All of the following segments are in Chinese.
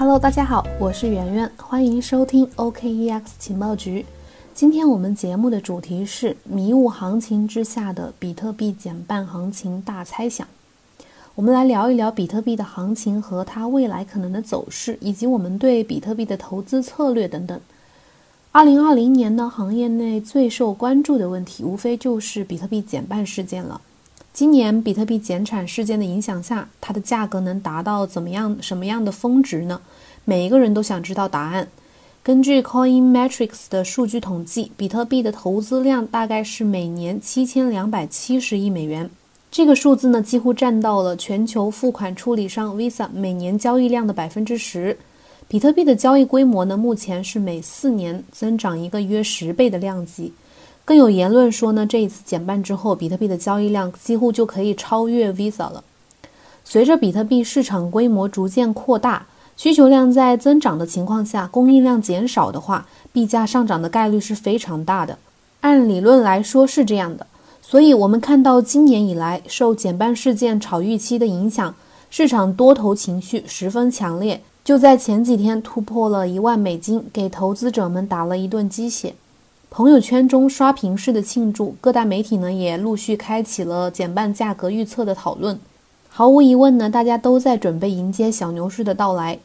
Hello，大家好，我是圆圆，欢迎收听 OKEX 情报局。今天我们节目的主题是迷雾行情之下的比特币减半行情大猜想。我们来聊一聊比特币的行情和它未来可能的走势，以及我们对比特币的投资策略等等。二零二零年呢，行业内最受关注的问题，无非就是比特币减半事件了。今年比特币减产事件的影响下，它的价格能达到怎么样、什么样的峰值呢？每一个人都想知道答案。根据 Coin Metrics 的数据统计，比特币的投资量大概是每年七千两百七十亿美元。这个数字呢，几乎占到了全球付款处理商 Visa 每年交易量的百分之十。比特币的交易规模呢，目前是每四年增长一个约十倍的量级。更有言论说呢，这一次减半之后，比特币的交易量几乎就可以超越 Visa 了。随着比特币市场规模逐渐扩大，需求量在增长的情况下，供应量减少的话，币价上涨的概率是非常大的。按理论来说是这样的，所以我们看到今年以来受减半事件炒预期的影响，市场多头情绪十分强烈，就在前几天突破了一万美金，给投资者们打了一顿鸡血。朋友圈中刷屏式的庆祝，各大媒体呢也陆续开启了减半价格预测的讨论。毫无疑问呢，大家都在准备迎接小牛市的到来。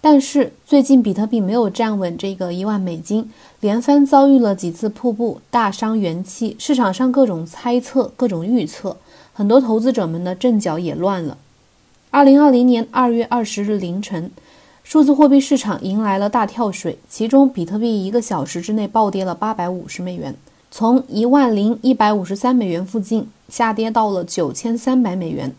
但是最近比特币没有站稳这个一万美金，连番遭遇了几次瀑布，大伤元气。市场上各种猜测、各种预测，很多投资者们的阵脚也乱了。二零二零年二月二十日凌晨。数字货币市场迎来了大跳水，其中比特币一个小时之内暴跌了八百五十美元，从一万零一百五十三美元附近下跌到了九千三百美元。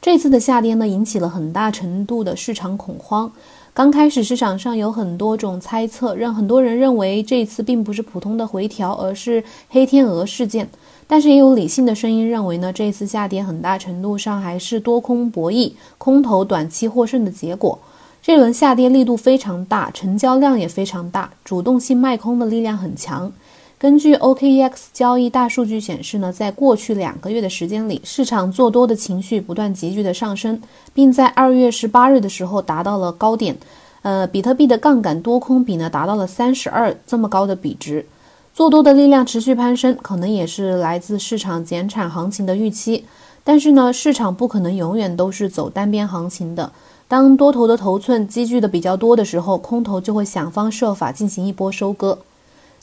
这次的下跌呢，引起了很大程度的市场恐慌。刚开始市场上有很多种猜测，让很多人认为这次并不是普通的回调，而是黑天鹅事件。但是也有理性的声音认为呢，这次下跌很大程度上还是多空博弈、空头短期获胜的结果。这轮下跌力度非常大，成交量也非常大，主动性卖空的力量很强。根据 OKEX 交易大数据显示呢，在过去两个月的时间里，市场做多的情绪不断急剧的上升，并在二月十八日的时候达到了高点。呃，比特币的杠杆多空比呢达到了三十二这么高的比值，做多的力量持续攀升，可能也是来自市场减产行情的预期。但是呢，市场不可能永远都是走单边行情的。当多头的头寸积聚的比较多的时候，空头就会想方设法进行一波收割。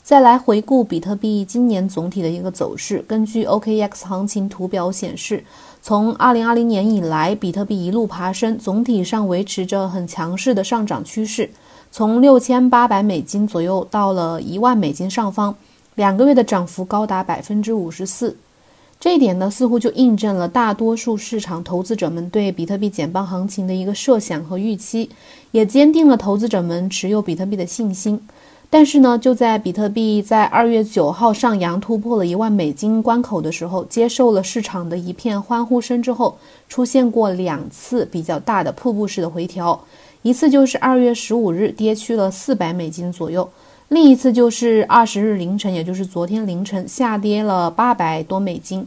再来回顾比特币今年总体的一个走势，根据 OKX 行情图表显示，从2020年以来，比特币一路爬升，总体上维持着很强势的上涨趋势，从六千八百美金左右到了一万美金上方，两个月的涨幅高达百分之五十四。这一点呢，似乎就印证了大多数市场投资者们对比特币减磅行情的一个设想和预期，也坚定了投资者们持有比特币的信心。但是呢，就在比特币在二月九号上扬突破了一万美金关口的时候，接受了市场的一片欢呼声之后，出现过两次比较大的瀑布式的回调，一次就是二月十五日跌去了四百美金左右。另一次就是二十日凌晨，也就是昨天凌晨下跌了八百多美金，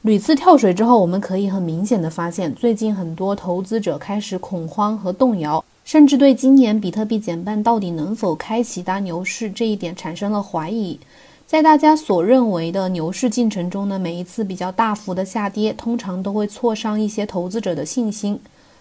屡次跳水之后，我们可以很明显的发现，最近很多投资者开始恐慌和动摇，甚至对今年比特币减半到底能否开启大牛市这一点产生了怀疑。在大家所认为的牛市进程中呢，每一次比较大幅的下跌，通常都会挫伤一些投资者的信心。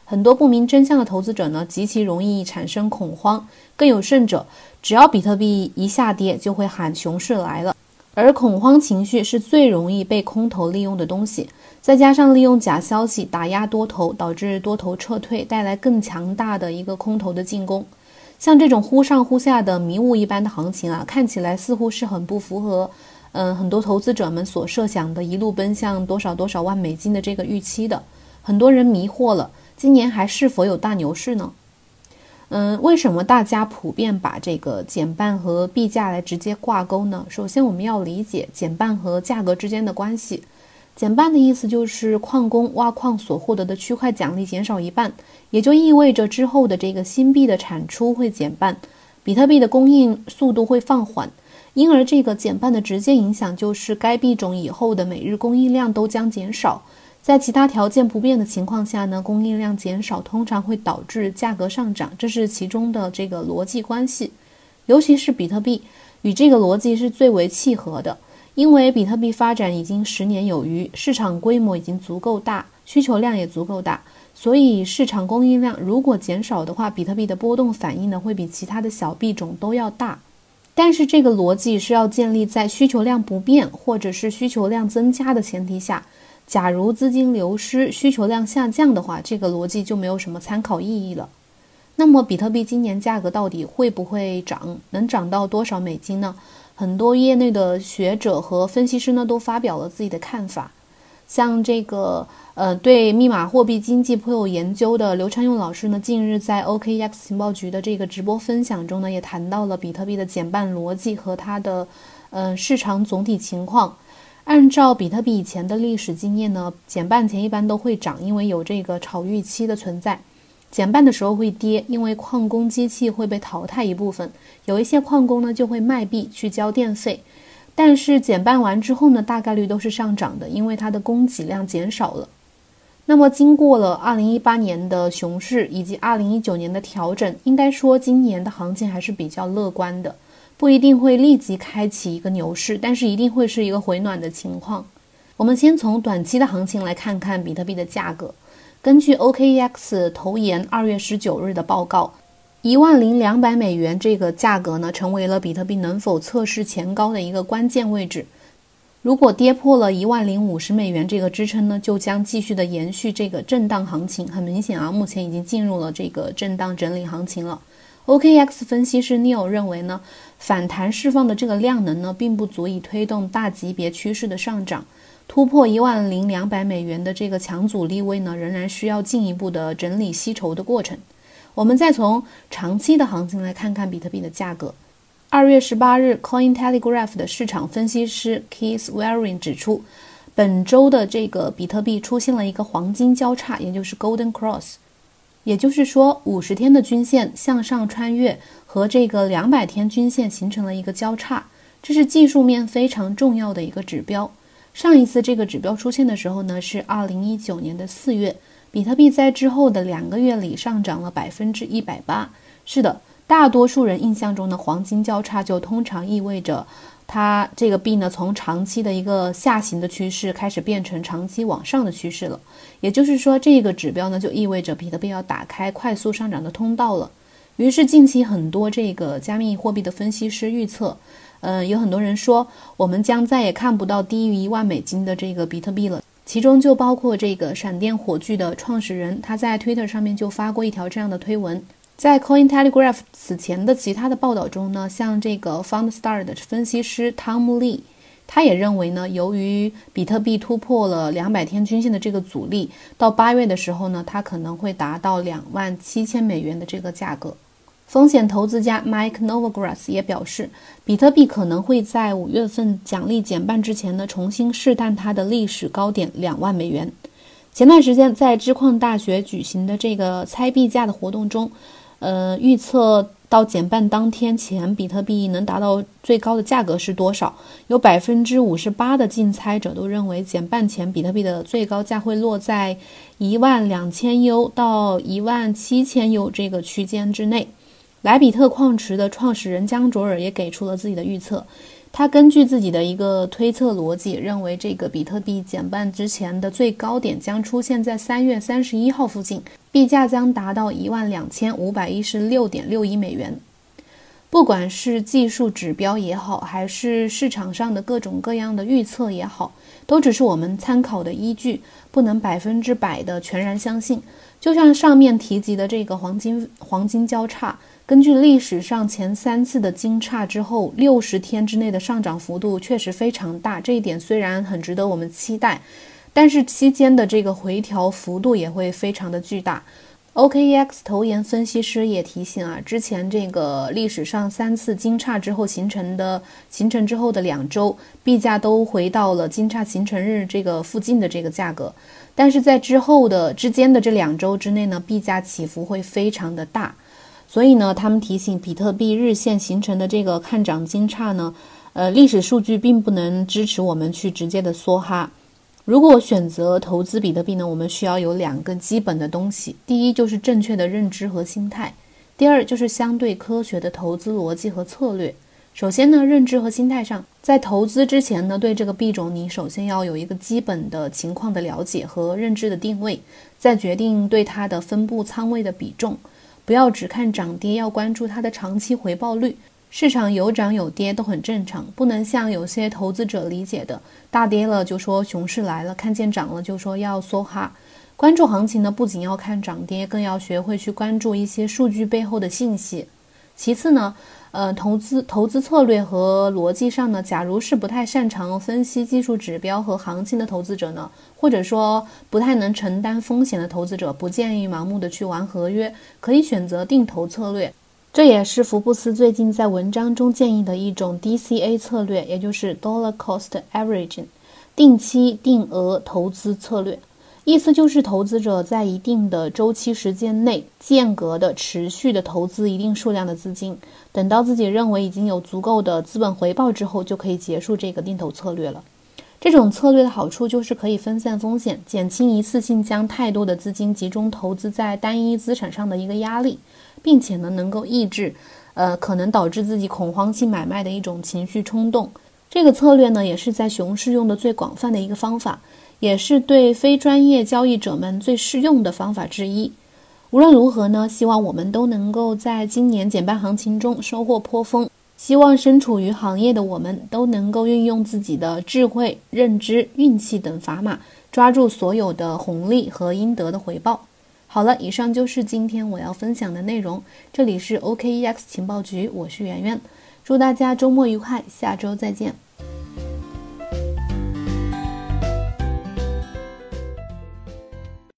很多不明真相的投资者呢，极其容易产生恐慌。更有甚者，只要比特币一下跌，就会喊熊市来了。而恐慌情绪是最容易被空头利用的东西。再加上利用假消息打压多头，导致多头撤退，带来更强大的一个空头的进攻。像这种忽上忽下的迷雾一般的行情啊，看起来似乎是很不符合，嗯，很多投资者们所设想的一路奔向多少多少万美金的这个预期的。很多人迷惑了。今年还是否有大牛市呢？嗯，为什么大家普遍把这个减半和币价来直接挂钩呢？首先，我们要理解减半和价格之间的关系。减半的意思就是矿工挖矿所获得的区块奖励减少一半，也就意味着之后的这个新币的产出会减半，比特币的供应速度会放缓，因而这个减半的直接影响就是该币种以后的每日供应量都将减少。在其他条件不变的情况下呢，供应量减少通常会导致价格上涨，这是其中的这个逻辑关系。尤其是比特币与这个逻辑是最为契合的，因为比特币发展已经十年有余，市场规模已经足够大，需求量也足够大，所以市场供应量如果减少的话，比特币的波动反应呢会比其他的小币种都要大。但是这个逻辑是要建立在需求量不变或者是需求量增加的前提下。假如资金流失、需求量下降的话，这个逻辑就没有什么参考意义了。那么，比特币今年价格到底会不会涨？能涨到多少美金呢？很多业内的学者和分析师呢都发表了自己的看法。像这个呃，对密码货币经济颇有研究的刘昌用老师呢，近日在 OKX 情报局的这个直播分享中呢，也谈到了比特币的减半逻辑和它的呃市场总体情况。按照比特币以前的历史经验呢，减半前一般都会涨，因为有这个炒预期的存在；减半的时候会跌，因为矿工机器会被淘汰一部分，有一些矿工呢就会卖币去交电费。但是减半完之后呢，大概率都是上涨的，因为它的供给量减少了。那么经过了2018年的熊市以及2019年的调整，应该说今年的行情还是比较乐观的。不一定会立即开启一个牛市，但是一定会是一个回暖的情况。我们先从短期的行情来看看比特币的价格。根据 OKEX 投研二月十九日的报告，一万零两百美元这个价格呢，成为了比特币能否测试前高的一个关键位置。如果跌破了一万零五十美元这个支撑呢，就将继续的延续这个震荡行情。很明显啊，目前已经进入了这个震荡整理行情了。OKX 分析师 Neil 认为呢，反弹释放的这个量能呢，并不足以推动大级别趋势的上涨，突破一万零两百美元的这个强阻力位呢，仍然需要进一步的整理吸筹的过程。我们再从长期的行情来看看比特币的价格。二月十八日，Coin Telegraph 的市场分析师 Keith Waring 指出，本周的这个比特币出现了一个黄金交叉，也就是 Golden Cross。也就是说，五十天的均线向上穿越，和这个两百天均线形成了一个交叉，这是技术面非常重要的一个指标。上一次这个指标出现的时候呢，是二零一九年的四月，比特币在之后的两个月里上涨了百分之一百八。是的，大多数人印象中的黄金交叉就通常意味着。它这个币呢，从长期的一个下行的趋势开始变成长期往上的趋势了。也就是说，这个指标呢，就意味着比特币要打开快速上涨的通道了。于是，近期很多这个加密货币的分析师预测，嗯，有很多人说，我们将再也看不到低于一万美金的这个比特币了。其中就包括这个闪电火炬的创始人，他在 Twitter 上面就发过一条这样的推文。在 Coin Telegraph 此前的其他的报道中呢，像这个 Fundstar 的分析师 Tom Lee，他也认为呢，由于比特币突破了两百天均线的这个阻力，到八月的时候呢，它可能会达到两万七千美元的这个价格。风险投资家 Mike Novogratz 也表示，比特币可能会在五月份奖励减半之前呢，重新试探它的历史高点两万美元。前段时间在知矿大学举行的这个猜币价的活动中。呃，预测到减半当天前，比特币能达到最高的价格是多少？有百分之五十八的竞猜者都认为，减半前比特币的最高价会落在一万两千 U 到一万七千 U 这个区间之内。莱比特矿池的创始人江卓尔也给出了自己的预测。他根据自己的一个推测逻辑，认为这个比特币减半之前的最高点将出现在三月三十一号附近，币价将达到一万两千五百一十六点六一美元。不管是技术指标也好，还是市场上的各种各样的预测也好，都只是我们参考的依据，不能百分之百的全然相信。就像上面提及的这个黄金黄金交叉。根据历史上前三次的金叉之后，六十天之内的上涨幅度确实非常大。这一点虽然很值得我们期待，但是期间的这个回调幅度也会非常的巨大。OKEX 投研分析师也提醒啊，之前这个历史上三次金叉之后形成的形成之后的两周，币价都回到了金叉形成日这个附近的这个价格，但是在之后的之间的这两周之内呢，币价起伏会非常的大。所以呢，他们提醒，比特币日线形成的这个看涨金叉呢，呃，历史数据并不能支持我们去直接的梭哈。如果选择投资比特币呢，我们需要有两个基本的东西，第一就是正确的认知和心态，第二就是相对科学的投资逻辑和策略。首先呢，认知和心态上，在投资之前呢，对这个币种你首先要有一个基本的情况的了解和认知的定位，再决定对它的分布仓位的比重。不要只看涨跌，要关注它的长期回报率。市场有涨有跌都很正常，不能像有些投资者理解的，大跌了就说熊市来了，看见涨了就说要梭哈。关注行情呢，不仅要看涨跌，更要学会去关注一些数据背后的信息。其次呢。呃，投资投资策略和逻辑上呢，假如是不太擅长分析技术指标和行情的投资者呢，或者说不太能承担风险的投资者，不建议盲目的去玩合约，可以选择定投策略。这也是福布斯最近在文章中建议的一种 DCA 策略，也就是 Dollar Cost Averaging，定期定额投资策略。意思就是，投资者在一定的周期时间内，间隔的持续的投资一定数量的资金，等到自己认为已经有足够的资本回报之后，就可以结束这个定投策略了。这种策略的好处就是可以分散风险，减轻一次性将太多的资金集中投资在单一资产上的一个压力，并且呢，能够抑制，呃，可能导致自己恐慌性买卖的一种情绪冲动。这个策略呢，也是在熊市用的最广泛的一个方法。也是对非专业交易者们最适用的方法之一。无论如何呢，希望我们都能够在今年减半行情中收获颇丰。希望身处于行业的我们都能够运用自己的智慧、认知、运气等砝码，抓住所有的红利和应得的回报。好了，以上就是今天我要分享的内容。这里是 OKEX 情报局，我是圆圆。祝大家周末愉快，下周再见。